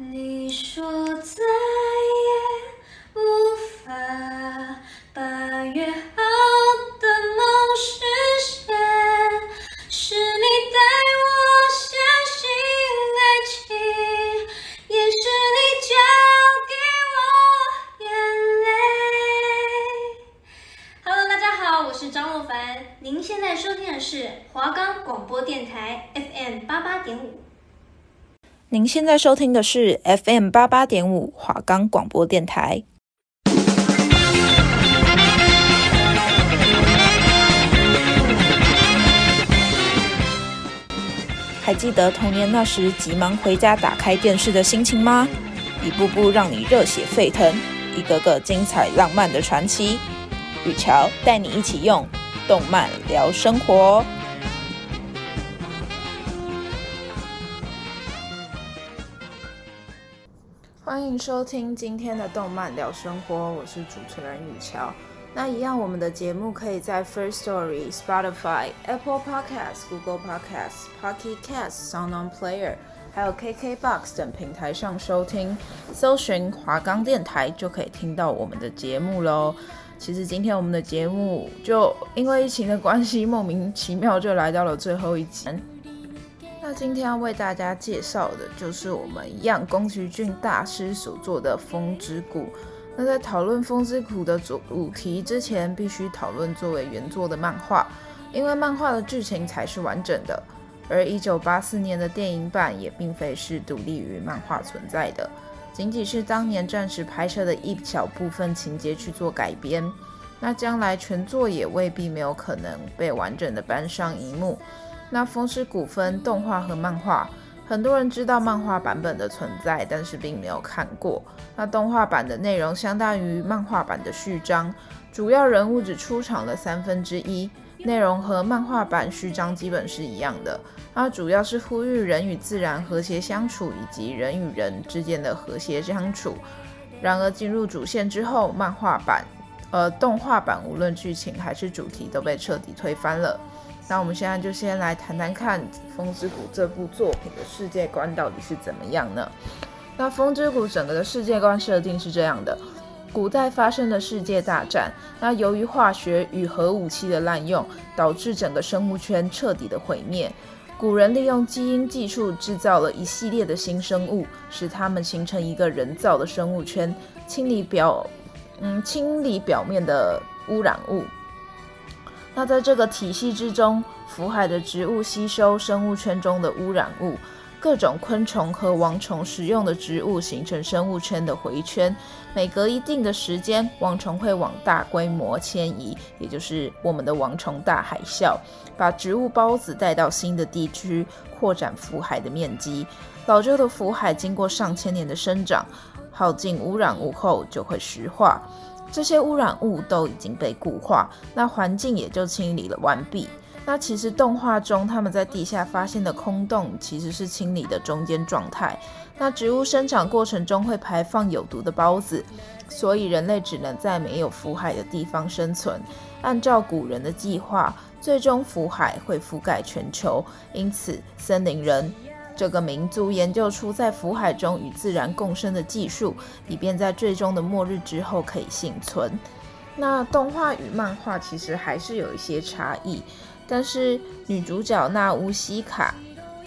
你现在收听的是 FM 八八点五华冈广播电台。还记得童年那时急忙回家打开电视的心情吗？一部部让你热血沸腾，一个个精彩浪漫的传奇。雨乔带你一起用动漫聊生活。欢迎收听今天的动漫聊生活，我是主持人雨乔。那一样，我们的节目可以在 First Story、Spotify、Apple Podcasts、Google Podcasts、Pocket Casts、Sound On Player，还有 KKBox 等平台上收听，搜寻华冈电台就可以听到我们的节目喽。其实今天我们的节目就因为疫情的关系，莫名其妙就来到了最后一集。今天要为大家介绍的就是我们一样宫崎骏大师所做的《风之谷》。那在讨论《风之谷》的主题之前，必须讨论作为原作的漫画，因为漫画的剧情才是完整的。而1984年的电影版也并非是独立于漫画存在的，仅仅是当年暂时拍摄的一小部分情节去做改编。那将来全作也未必没有可能被完整的搬上荧幕。那《风之谷》分动画和漫画，很多人知道漫画版本的存在，但是并没有看过。那动画版的内容相当于漫画版的序章，主要人物只出场了三分之一，内容和漫画版序章基本是一样的。它主要是呼吁人与自然和谐相处，以及人与人之间的和谐相处。然而进入主线之后，漫画版、呃动画版无论剧情还是主题都被彻底推翻了。那我们现在就先来谈谈看《风之谷》这部作品的世界观到底是怎么样呢？那《风之谷》整个的世界观设定是这样的：古代发生的世界大战，那由于化学与核武器的滥用，导致整个生物圈彻底的毁灭。古人利用基因技术制造了一系列的新生物，使它们形成一个人造的生物圈，清理表，嗯，清理表面的污染物。那在这个体系之中，浮海的植物吸收生物圈中的污染物，各种昆虫和王虫食用的植物形成生物圈的回圈。每隔一定的时间，王虫会往大规模迁移，也就是我们的王虫大海啸，把植物孢子带到新的地区，扩展浮海的面积。老旧的浮海经过上千年的生长，耗尽污染物后就会石化。这些污染物都已经被固化，那环境也就清理了完毕。那其实动画中他们在地下发现的空洞，其实是清理的中间状态。那植物生长过程中会排放有毒的孢子，所以人类只能在没有浮海的地方生存。按照古人的计划，最终浮海会覆盖全球，因此森林人。这个民族研究出在浮海中与自然共生的技术，以便在最终的末日之后可以幸存。那动画与漫画其实还是有一些差异，但是女主角纳乌西卡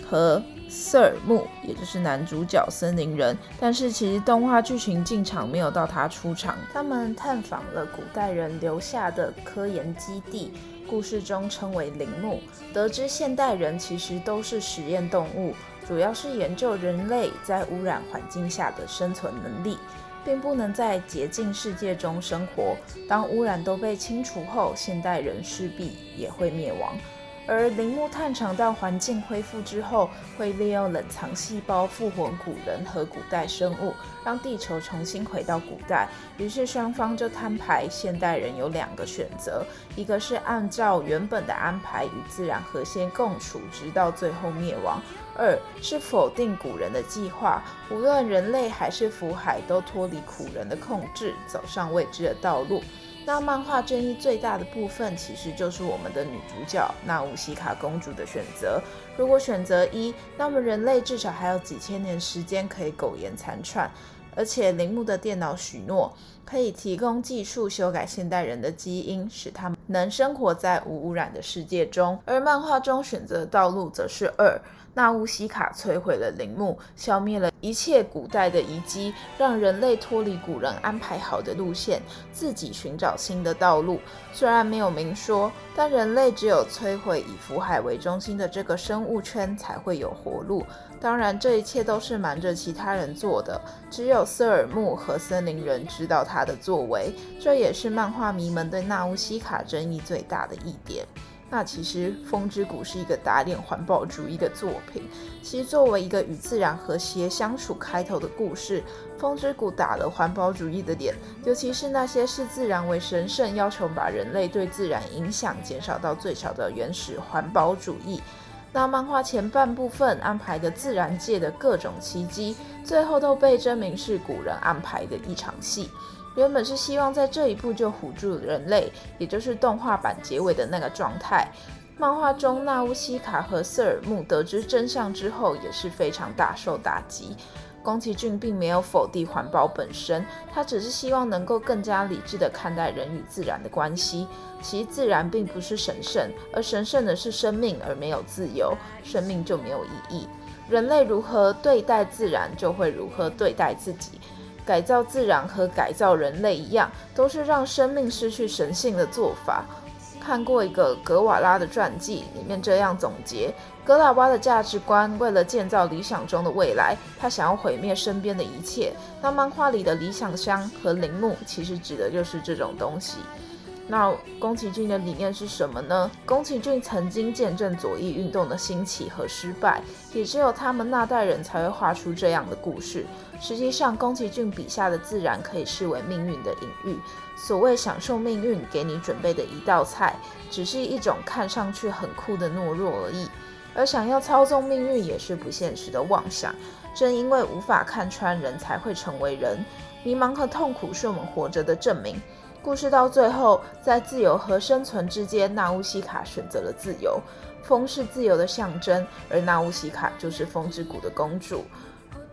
和瑟尔木，也就是男主角森林人，但是其实动画剧情进场没有到他出场。他们探访了古代人留下的科研基地，故事中称为陵墓，得知现代人其实都是实验动物。主要是研究人类在污染环境下的生存能力，并不能在洁净世界中生活。当污染都被清除后，现代人势必也会灭亡。而铃木探长到环境恢复之后，会利用冷藏细胞复活古人和古代生物，让地球重新回到古代。于是双方就摊牌，现代人有两个选择：一个是按照原本的安排与自然和谐共处，直到最后灭亡；二是否定古人的计划，无论人类还是福海都脱离古人的控制，走上未知的道路。那漫画争议最大的部分，其实就是我们的女主角那乌西卡公主的选择。如果选择一，那么人类至少还有几千年时间可以苟延残喘。而且铃木的电脑许诺可以提供技术修改现代人的基因，使他们能生活在无污染的世界中。而漫画中选择的道路则是二，纳乌西卡摧毁了陵墓，消灭了一切古代的遗迹，让人类脱离古人安排好的路线，自己寻找新的道路。虽然没有明说，但人类只有摧毁以福海为中心的这个生物圈，才会有活路。当然，这一切都是瞒着其他人做的，只有瑟尔木和森林人知道他的作为。这也是漫画迷们对纳乌西卡争议最大的一点。那其实《风之谷》是一个打脸环保主义的作品。其实作为一个与自然和谐相处开头的故事，《风之谷》打了环保主义的脸，尤其是那些视自然为神圣、要求把人类对自然影响减少到最小的原始环保主义。那漫画前半部分安排的自然界的各种奇迹，最后都被证明是古人安排的一场戏。原本是希望在这一步就唬住人类，也就是动画版结尾的那个状态。漫画中，纳乌西卡和瑟尔木得知真相之后，也是非常大受打击。宫崎骏并没有否定环保本身，他只是希望能够更加理智地看待人与自然的关系。其自然并不是神圣，而神圣的是生命，而没有自由，生命就没有意义。人类如何对待自然，就会如何对待自己。改造自然和改造人类一样，都是让生命失去神性的做法。看过一个格瓦拉的传记，里面这样总结：格瓦拉的价值观，为了建造理想中的未来，他想要毁灭身边的一切。那漫画里的理想乡和陵墓，其实指的就是这种东西。那宫崎骏的理念是什么呢？宫崎骏曾经见证左翼运动的兴起和失败，也只有他们那代人才会画出这样的故事。实际上，宫崎骏笔下的自然可以视为命运的隐喻。所谓享受命运给你准备的一道菜，只是一种看上去很酷的懦弱而已。而想要操纵命运也是不现实的妄想。正因为无法看穿人，才会成为人。迷茫和痛苦是我们活着的证明。故事到最后，在自由和生存之间，娜乌西卡选择了自由。风是自由的象征，而娜乌西卡就是风之谷的公主。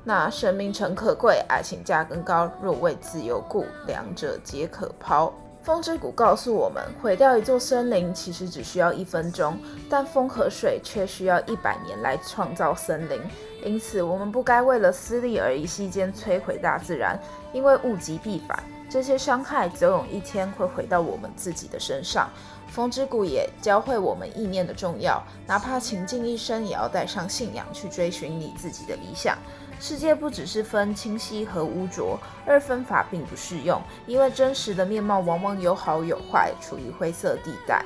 那生命诚可贵，爱情价更高。若为自由故，两者皆可抛。风之谷告诉我们，毁掉一座森林其实只需要一分钟，但风和水却需要一百年来创造森林。因此，我们不该为了私利而一夕间摧毁大自然，因为物极必反。这些伤害总有一天会回到我们自己的身上。风之谷也教会我们意念的重要，哪怕穷尽一生，也要带上信仰去追寻你自己的理想。世界不只是分清晰和污浊，二分法并不适用，因为真实的面貌往往有好有坏，处于灰色地带。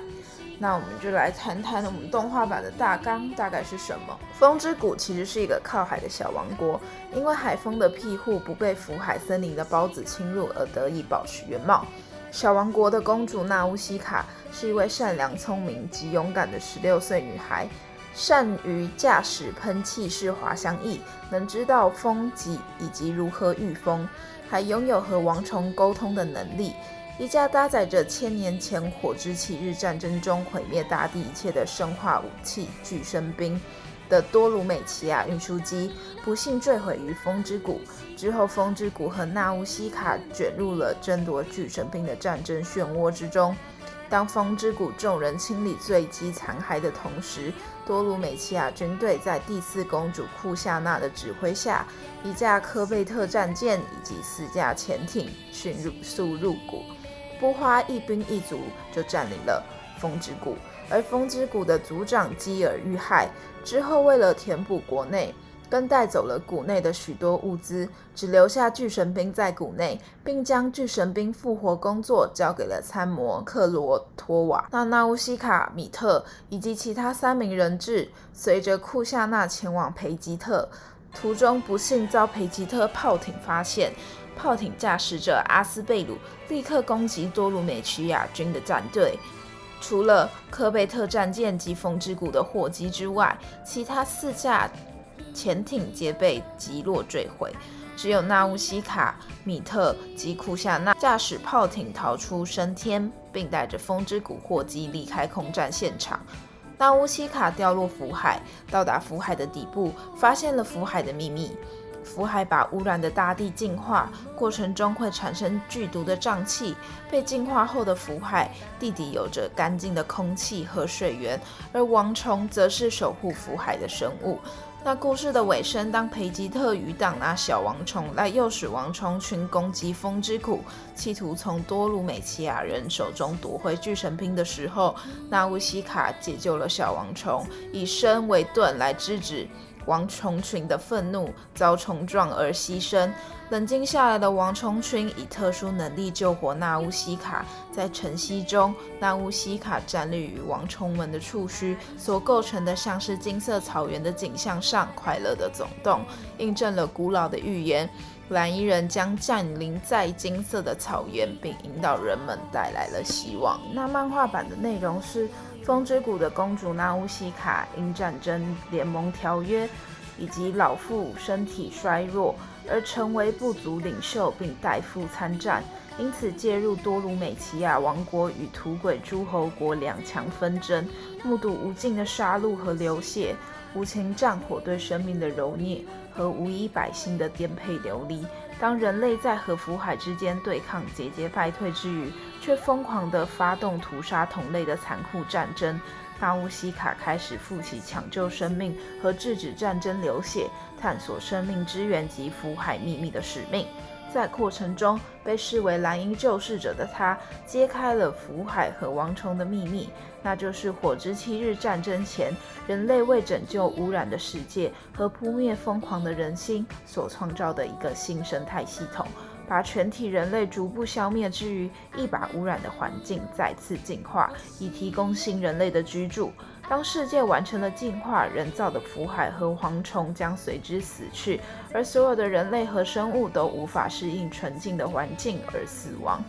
那我们就来谈谈我们动画版的大纲大概是什么。风之谷其实是一个靠海的小王国，因为海风的庇护，不被福海森林的孢子侵入而得以保持原貌。小王国的公主娜乌西卡是一位善良、聪明及勇敢的十六岁女孩，善于驾驶喷气式滑翔翼，能知道风急以及如何御风，还拥有和王虫沟通的能力。一架搭载着千年前火之启日战争中毁灭大地一切的生化武器巨神兵的多鲁美奇亚运输机，不幸坠毁于风之谷。之后，风之谷和纳乌西卡卷入了争夺巨神兵的战争漩涡之中。当风之谷众人清理坠机残骸的同时，多鲁美奇亚军队在第四公主库夏娜的指挥下，一架科贝特战舰以及四架潜艇迅速入谷。不花一兵一卒就占领了风之谷，而风之谷的族长基尔遇害之后，为了填补国内，更带走了谷内的许多物资，只留下巨神兵在谷内，并将巨神兵复活工作交给了参谋克罗托瓦。那娜乌西卡、米特以及其他三名人质，随着库夏娜前往培吉特，途中不幸遭培吉特炮艇发现。炮艇驾驶者阿斯贝鲁立刻攻击多鲁美奇亚军的战队，除了科贝特战舰及风之谷的货机之外，其他四架潜艇皆被击落坠毁，只有纳乌西卡、米特及库夏纳驾驶炮艇逃出升天，并带着风之谷货机离开空战现场。纳乌西卡掉落福海，到达福海的底部，发现了福海的秘密。福海把污染的大地净化，过程中会产生剧毒的瘴气。被净化后的福海地底有着干净的空气和水源，而王虫则是守护福海的生物。那故事的尾声，当培吉特余党拿小王虫来诱使王虫群攻击风之谷，企图从多鲁美奇亚人手中夺回巨神兵的时候，纳乌西卡解救了小王虫，以身为盾来制止。王虫群的愤怒遭冲撞而牺牲，冷静下来的王虫群以特殊能力救活纳乌西卡。在晨曦中，纳乌西卡站立于王虫们的触须所构成的像是金色草原的景象上，快乐的走动，印证了古老的预言：蓝衣人将降临在金色的草原，并引导人们带来了希望。那漫画版的内容是。风之谷的公主纳乌西卡因战争联盟条约以及老妇身体衰弱而成为部族领袖，并代父参战，因此介入多鲁美奇亚王国与土鬼诸侯国两强纷争，目睹无尽的杀戮和流血，无情战火对生命的揉捏和无依百姓的颠沛流离。当人类在和福海之间对抗节节败退之余，却疯狂地发动屠杀同类的残酷战争，纳乌西卡开始负起抢救生命和制止战争流血、探索生命之源及福海秘密的使命。在过程中，被视为蓝鹰救世者的他，揭开了福海和王虫的秘密，那就是火之七日战争前，人类为拯救污染的世界和扑灭疯狂的人心所创造的一个新生态系统。把全体人类逐步消灭之余，一把污染的环境再次净化，以提供新人类的居住。当世界完成了进化，人造的福海和蝗虫将随之死去，而所有的人类和生物都无法适应纯净的环境而死亡。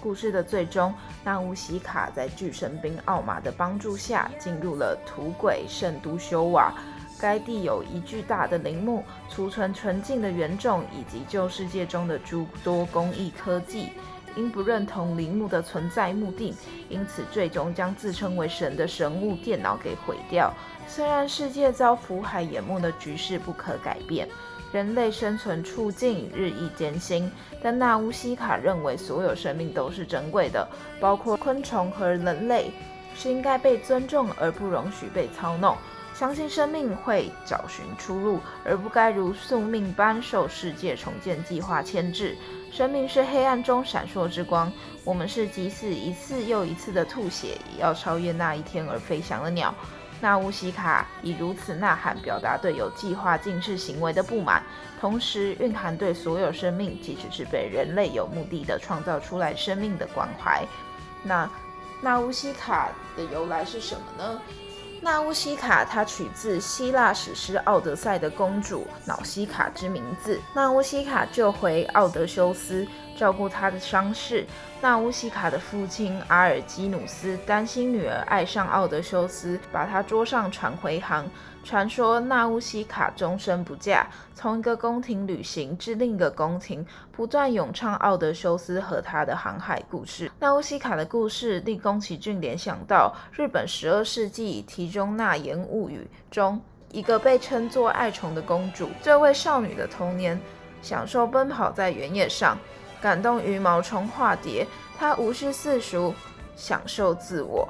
故事的最终，纳乌西卡在巨神兵奥玛的帮助下，进入了土鬼圣都修瓦。该地有一巨大的陵墓，储存纯净的原种以及旧世界中的诸多工艺科技。因不认同陵墓的存在目的，因此最终将自称为神的神物电脑给毁掉。虽然世界遭福海淹没的局势不可改变，人类生存处境日益艰辛，但纳乌西卡认为所有生命都是珍贵的，包括昆虫和人类，是应该被尊重而不容许被操弄。相信生命会找寻出路，而不该如宿命般受世界重建计划牵制。生命是黑暗中闪烁之光，我们是即使一次又一次的吐血，也要超越那一天而飞翔的鸟。纳乌西卡以如此呐喊表达对有计划禁制行为的不满，同时蕴含对所有生命，即使是被人类有目的的创造出来生命的关怀。那纳乌西卡的由来是什么呢？纳乌西卡，它取自希腊史诗《奥德赛》的公主瑙西卡之名字。纳乌西卡救回奥德修斯，照顾他的伤势。纳乌西卡的父亲阿尔基努斯担心女儿爱上奥德修斯，把他捉上船回航。传说纳乌西卡终身不嫁，从一个宫廷旅行至另一个宫廷，不断咏唱奥德修斯和他的航海故事。纳乌西卡的故事令宫崎骏联想到日本十二世纪题中纳言物语中一个被称作爱虫的公主。这位少女的童年享受奔跑在原野上，感动于毛虫化蝶，她无视世俗，享受自我。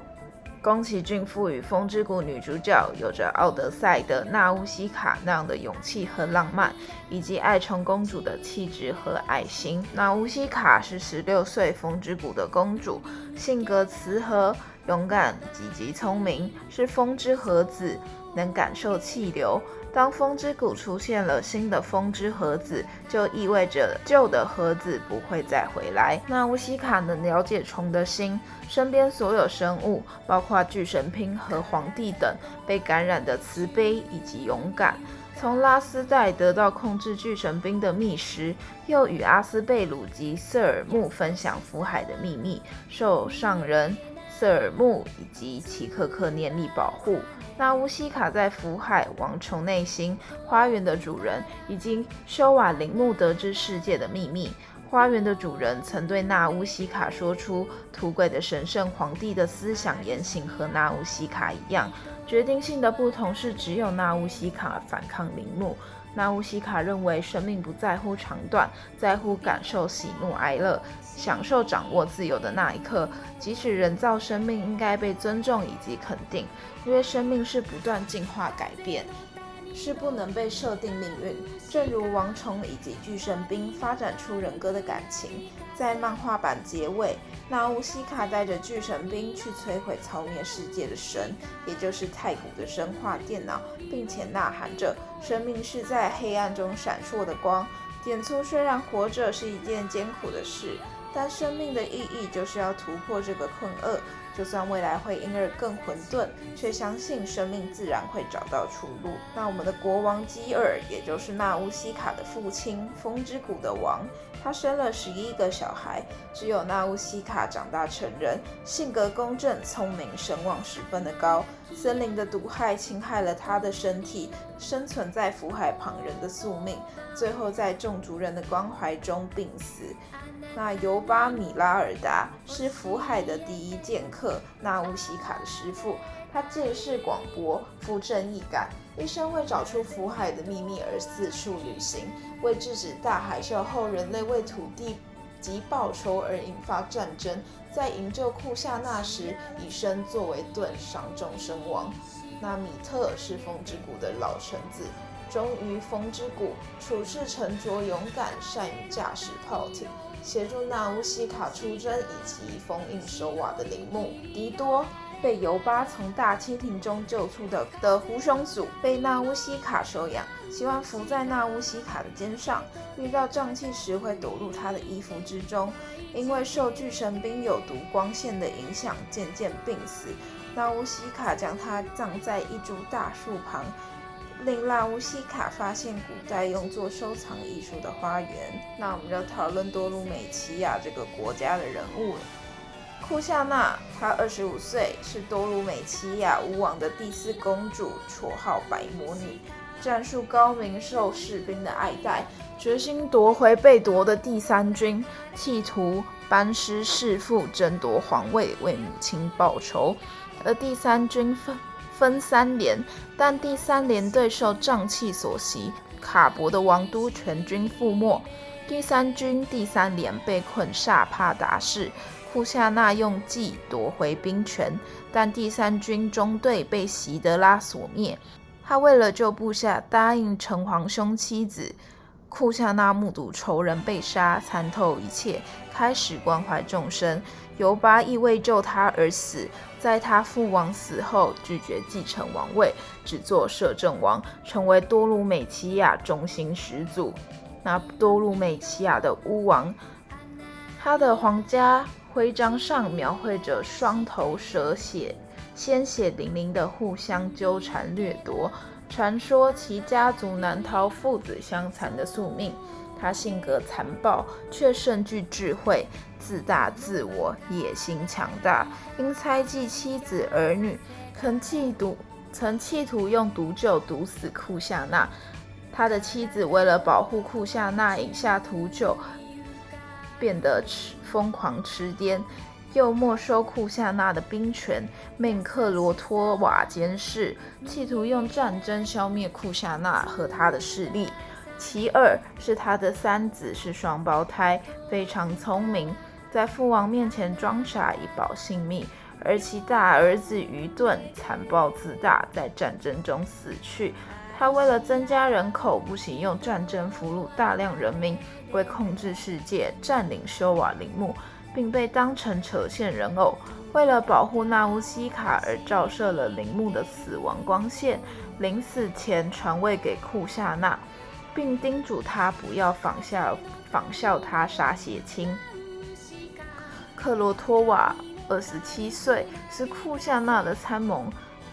宫崎骏赋予《风之谷》女主角有着《奥德赛》的纳乌西卡那样的勇气和浪漫，以及爱宠公主的气质和爱心。纳乌西卡是十六岁风之谷的公主，性格慈和、勇敢、积极、聪明，是风之盒子，能感受气流。当风之谷出现了新的风之盒子，就意味着旧的盒子不会再回来。那乌西卡能了解虫的心，身边所有生物，包括巨神兵和皇帝等，被感染的慈悲以及勇敢。从拉丝代得到控制巨神兵的密石，又与阿斯贝鲁及瑟尔木分享福海的秘密，受上人。瑟尔木以及奇克克念力保护。纳乌西卡在福海王虫内心花园的主人，已经修瓦陵墓得知世界的秘密。花园的主人曾对纳乌西卡说出，土鬼的神圣皇帝的思想言行和纳乌西卡一样。决定性的不同是，只有纳乌西卡反抗陵墓。纳乌西卡认为，生命不在乎长短，在乎感受喜怒哀乐，享受掌握自由的那一刻。即使人造生命应该被尊重以及肯定，因为生命是不断进化改变，是不能被设定命运。正如王虫以及巨神兵发展出人格的感情，在漫画版结尾。纳乌西卡带着巨神兵去摧毁操灭世界的神，也就是太古的生化电脑，并且呐喊着：“生命是在黑暗中闪烁的光。”点出虽然活着是一件艰苦的事，但生命的意义就是要突破这个困厄。就算未来会因而更混沌，却相信生命自然会找到出路。那我们的国王基尔，也就是纳乌西卡的父亲，风之谷的王，他生了十一个小孩，只有纳乌西卡长大成人，性格公正、聪明，声望十分的高。森林的毒害侵害了他的身体，生存在福海旁人的宿命，最后在种族人的关怀中病死。那尤巴米拉尔达是福海的第一剑客，纳乌西卡的师傅。他见识广博，富正义感，一生为找出福海的秘密而四处旅行，为制止大海啸后人类为土地及报仇而引发战争。在营救库夏娜时，以身作为盾，伤重身亡。那米特是风之谷的老臣子，忠于风之谷，处事沉着勇敢，善于驾驶炮艇。协助纳乌西卡出征以及封印守瓦的陵墓。迪多被尤巴从大蜻蜓中救出的的狐熊族被纳乌西卡收养，喜欢伏在纳乌西卡的肩上，遇到瘴气时会躲入他的衣服之中。因为受巨神兵有毒光线的影响，渐渐病死。纳乌西卡将他葬在一株大树旁。令纳乌西卡发现古代用作收藏艺术的花园。那我们就讨论多鲁美奇亚这个国家的人物了。库夏娜，她二十五岁，是多鲁美奇亚巫王的第四公主，绰号白魔女，战术高明，受士兵的爱戴，决心夺回被夺的第三军，企图班师弑父，争夺皇位，为母亲报仇。而第三军分。分三连，但第三连队受瘴气所袭，卡博的王都全军覆没。第三军第三连被困萨帕达市，库夏娜用计夺回兵权，但第三军中队被席德拉所灭。他为了救部下，答应城隍兄妻子。库夏娜目睹仇人被杀，参透一切，开始关怀众生。尤巴亦为救他而死。在他父王死后，拒绝继承王位，只做摄政王，成为多鲁美奇亚中心始祖。那多鲁美奇亚的巫王，他的皇家徽章上描绘着双头蛇血，鲜血淋淋的互相纠缠掠夺，传说其家族难逃父子相残的宿命。他性格残暴，却甚具智慧，自大自我，野心强大。因猜忌妻子儿女，曾企图曾企图用毒酒毒死库夏娜。他的妻子为了保护库夏娜，饮下毒酒，变得痴疯狂痴癫，又没收库夏娜的兵权，命克罗托瓦监视，企图用战争消灭库夏娜和他的势力。其二是他的三子是双胞胎，非常聪明，在父王面前装傻以保性命；而其大儿子愚钝、残暴自大，在战争中死去。他为了增加人口，不惜用战争俘虏大量人民，为控制世界，占领修瓦陵墓，并被当成扯线人偶。为了保护纳乌西卡而照射了陵墓的死亡光线，临死前传位给库夏娜。并叮嘱他不要仿效仿效他杀血亲。克罗托瓦二十七岁，是库夏娜的参谋，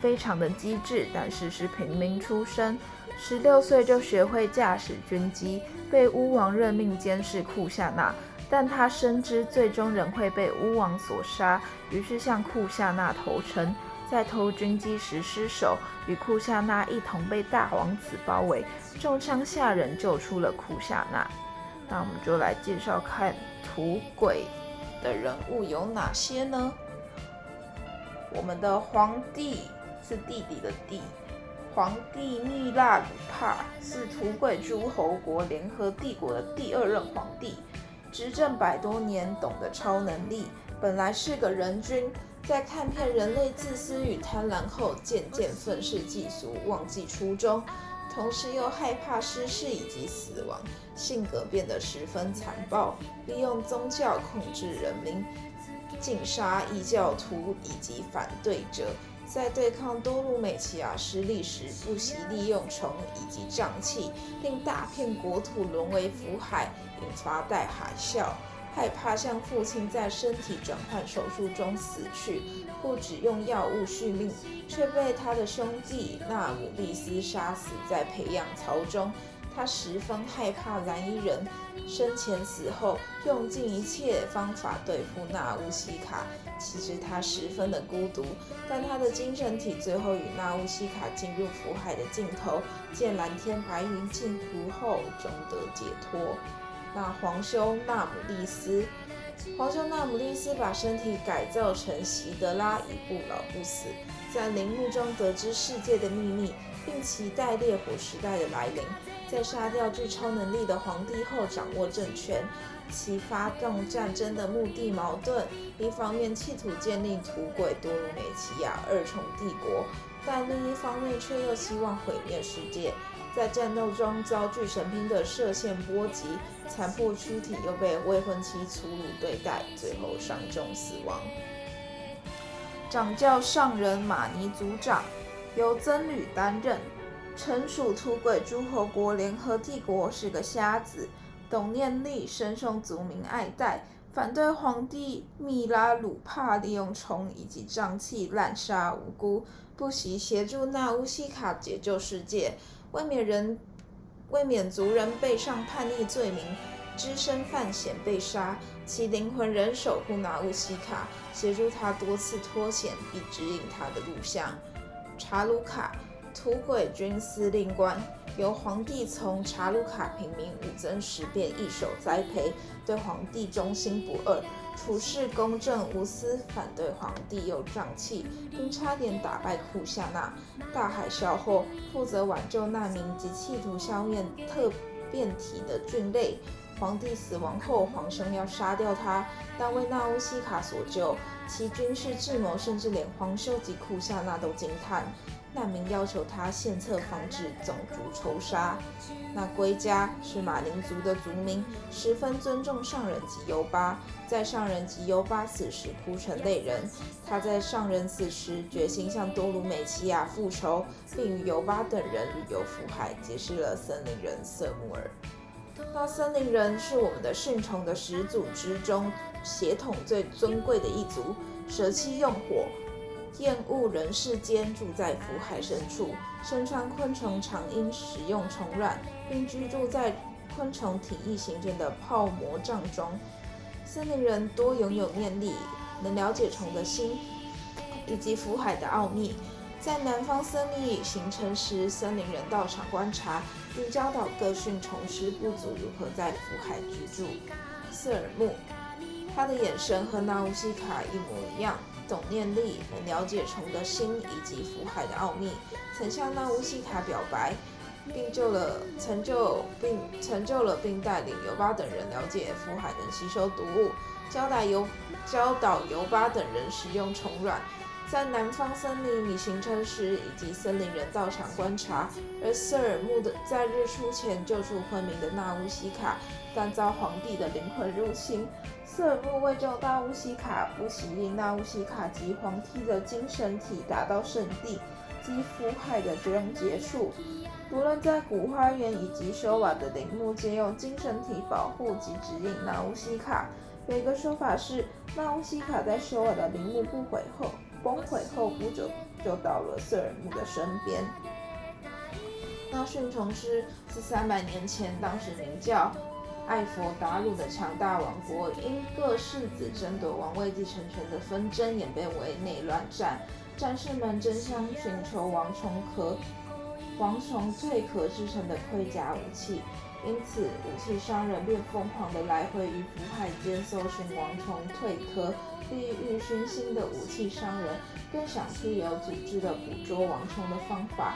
非常的机智，但是是平民出身。十六岁就学会驾驶军机，被巫王任命监视库夏娜。但他深知最终仍会被巫王所杀，于是向库夏娜投诚。在偷军机时失手，与库夏娜一同被大王子包围，重伤下人救出了库夏娜。那我们就来介绍看土鬼的人物有哪些呢？我们的皇帝是弟弟的弟，皇帝密拉鲁帕是土轨诸侯国联合帝国的第二任皇帝，执政百多年，懂得超能力，本来是个人君。在看遍人类自私与贪婪后，渐渐愤世嫉俗，忘记初衷，同时又害怕失势以及死亡，性格变得十分残暴，利用宗教控制人民，禁杀异教徒以及反对者。在对抗多鲁美奇亚失利时，不惜利用虫以及瘴气，令大片国土沦为腐海，引发大海啸。害怕像父亲在身体转换手术中死去，不止用药物续命，却被他的兄弟纳姆利斯杀死在培养槽中。他十分害怕蓝衣人，生前死后用尽一切方法对付纳乌西卡。其实他十分的孤独，但他的精神体最后与纳乌西卡进入福海的尽头，见蓝天白云尽头后，终得解脱。那皇兄纳姆利斯，皇兄纳姆利斯把身体改造成席德拉，以不老不死。在陵墓中得知世界的秘密，并期待烈火时代的来临。在杀掉具超能力的皇帝后，掌握政权。其发动战争的目的矛盾：一方面企图建立土鬼多鲁美奇亚二重帝国，但另一方面却又希望毁灭世界。在战斗中遭巨神兵的射线波及，残破躯体，又被未婚妻粗鲁对待，最后伤重死亡。掌教上人马尼族长由僧侣担任，臣属土鬼诸侯国联合帝国，是个瞎子，董念力，深受族民爱戴，反对皇帝密拉鲁帕利用虫以及瘴气滥杀无辜，不惜协助纳乌西卡解救世界。为免人，为免族人背上叛逆罪名，只身犯险被杀，其灵魂仍守护纳乌西卡，协助他多次脱险，并指引他的路向。查鲁卡，土鬼军司令官，由皇帝从查鲁卡平民武增十便一手栽培，对皇帝忠心不二。处事公正无私，反对皇帝又瘴气，并差点打败库夏娜。大海啸后，负责挽救难民及企图消灭特变体的菌类。皇帝死亡后，皇兄要杀掉他，但为纳乌西卡所救，其军事智谋甚至连皇兄及库夏娜都惊叹。难民要求他献策防止种族仇杀。那归家是马林族的族民，十分尊重上人及尤巴。在上人及尤巴死时哭成泪人。他在上人死时决心向多鲁美奇亚复仇，并与尤巴等人旅游福海，结识了森林人瑟穆尔。那森林人是我们的圣宠的始祖之中血统最尊贵的一族，舍弃用火。厌恶人世间，住在腐海深处，身穿昆虫长衣，食用虫卵，并居住在昆虫体液形成的泡膜帐中。森林人多拥有念力，能了解虫的心以及腐海的奥秘。在南方森林形成时，森林人到场观察，并教导各驯虫师部族如何在腐海居住。瑟尔木，他的眼神和纳乌西卡一模一样。懂念力，能了解虫的心以及福海的奥秘，曾向纳乌西卡表白，并救了成就并成就了并带领尤巴等人了解福海能吸收毒物，教导尤教导尤巴等人使用虫卵，在南方森林里形成时，以及森林人到场观察，而瑟尔木的在日出前救出昏迷的纳乌西卡，但遭皇帝的灵魂入侵。瑟尔木为救纳乌西卡，不惜令纳乌西卡及皇帝的精神体达到圣地，及腐海的终结束。不论在古花园以及修瓦的陵墓，皆用精神体保护及指引纳乌西卡。有一个说法是，纳乌西卡在修瓦的陵墓不毁后崩毁后不久，就到了瑟尔木的身边。那驯虫师是三百年前，当时名叫艾佛达鲁的强大王国因各世子争夺王位继承权的纷争演变为内乱战，战士们争相寻求王虫壳、王虫蜕壳制成的盔甲武器，因此武器商人便疯狂地来回于腐海间搜寻王虫蜕壳。地狱熏心的武器商人更想出有组织的捕捉王虫的方法。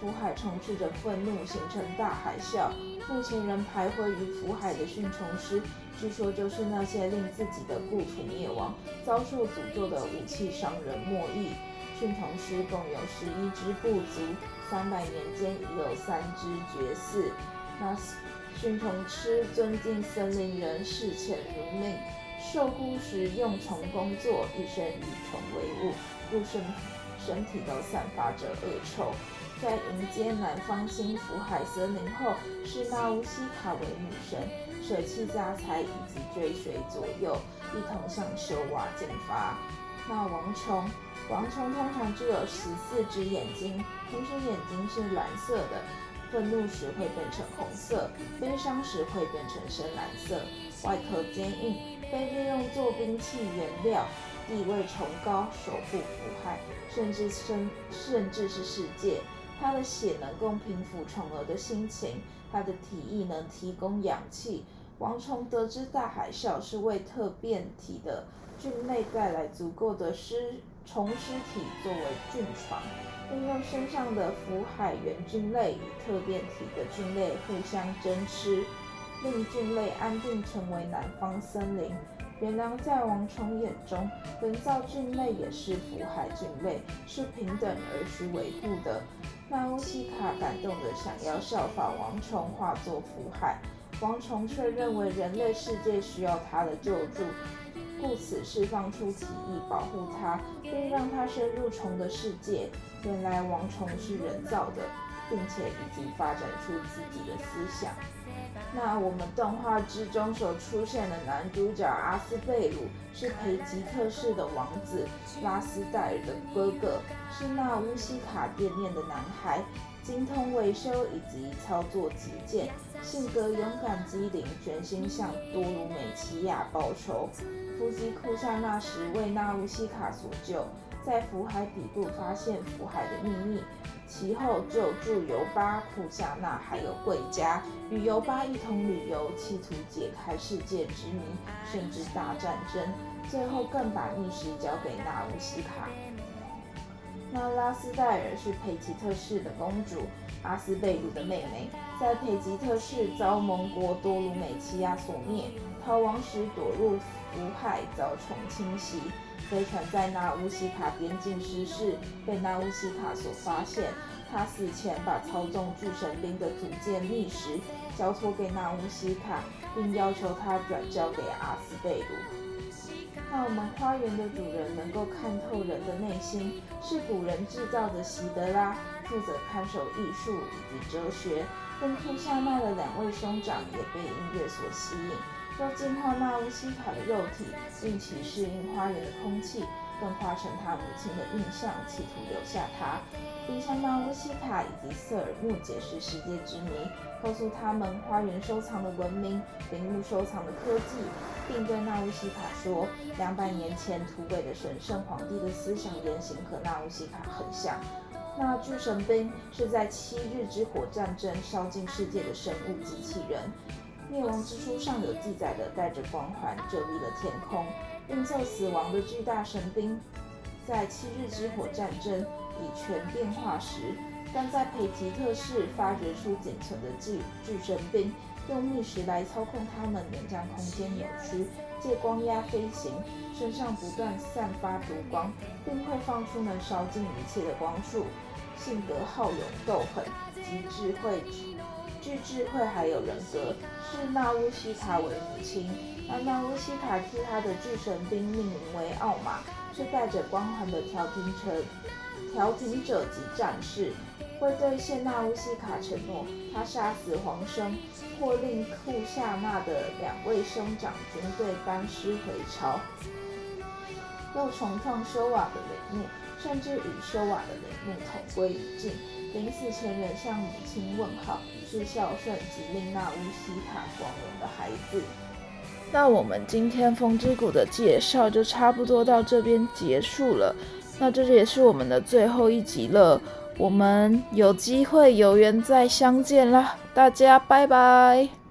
福海充斥着愤怒，形成大海啸。目前仍徘徊于福海的驯虫师，据说就是那些令自己的故土灭亡、遭受诅咒的武器商人莫弈。驯虫师共有十一支部族，三百年间已有三支绝嗣。那驯虫师尊敬森林人，视钱如命。受雇时用虫工作，一生以虫为伍，故身身体都散发着恶臭。在迎接南方新福海森林后，视纳乌西卡为女神，舍弃家财以及追随左右，一同向修瓦进发。那王虫，王虫通常具有十四只眼睛，平时眼睛是蓝色的，愤怒时会变成红色，悲伤时会变成深蓝色，外壳坚硬，被利用做兵器原料，地位崇高，守护腐海，甚至生甚至是世界。它的血能够平抚虫儿的心情，它的体液能提供氧气。王虫得知大海啸是为特变体的菌类带来足够的尸虫尸体作为菌床，并用身上的福海原菌类与特变体的菌类互相争吃，令菌类安定成为南方森林。原来在王虫眼中，人造菌类也是福海菌类，是平等而需维护的。曼乌西卡感动的想要效仿王虫化作福海，王虫却认为人类世界需要他的救助，故此释放出奇异保护他，并让他深入虫的世界。原来王虫是人造的，并且已经发展出自己的思想。那我们动画之中所出现的男主角阿斯贝鲁是培吉特市的王子拉斯戴尔的哥哥，是纳乌西卡店面的男孩，精通维修以及操作击剑，性格勇敢机灵，全心向多鲁美奇亚报仇。伏击库夏那时为纳乌西卡所救，在福海底部发现福海的秘密。其后救助尤巴、库夏纳还有贵家，与尤巴一同旅游，企图解开世界之谜，甚至大战争。最后更把密石交给纳乌西卡。那拉斯戴尔是佩吉特市的公主，阿斯贝鲁的妹妹，在佩吉特市遭蒙国多鲁美奇亚所灭，逃亡时躲入腐海遭虫侵袭。飞船在纳乌西卡边境失事，被纳乌西卡所发现。他死前把操纵巨神兵的组件密石交托给纳乌西卡，并要求他转交给阿斯贝鲁。那我们花园的主人能够看透人的内心，是古人制造的席德拉，负责看守艺术以及哲学。跟库夏纳的两位兄长也被音乐所吸引。要净化纳乌西卡的肉体，令其适应花园的空气，更化成他母亲的印象，企图留下他，并向纳乌西卡以及瑟尔木解释世界之谜，告诉他们花园收藏的文明，陵墓收藏的科技，并对纳乌西卡说，两百年前土鬼的神圣皇帝的思想言行和纳乌西卡很像。那巨神兵是在七日之火战争烧尽世界的生物机器人。灭亡之书上有记载的，带着光环遮蔽了天空，运送死亡的巨大神兵，在七日之火战争以全变化时，但在培吉特市发掘出仅存的巨巨神兵，用密石来操控他们，能将空间扭曲，借光压飞行，身上不断散发毒光，并会放出能烧尽一切的光束，性格好勇斗狠，极智慧。具智慧还有人格，视纳乌西卡为母亲。那纳乌西卡替他的巨神兵命名为奥马，是带着光环的调停者、调停者及战士，会兑现纳乌西卡承诺，他杀死皇生，或令库夏纳的两位兄长军队班师回朝，又重创修瓦的陵墓，甚至与修瓦的陵墓同归于尽。临死前仍向母亲问好。是孝顺、吉利那乌西塔光荣的孩子。那我们今天风之谷的介绍就差不多到这边结束了。那这也是我们的最后一集了，我们有机会有缘再相见啦，大家拜拜。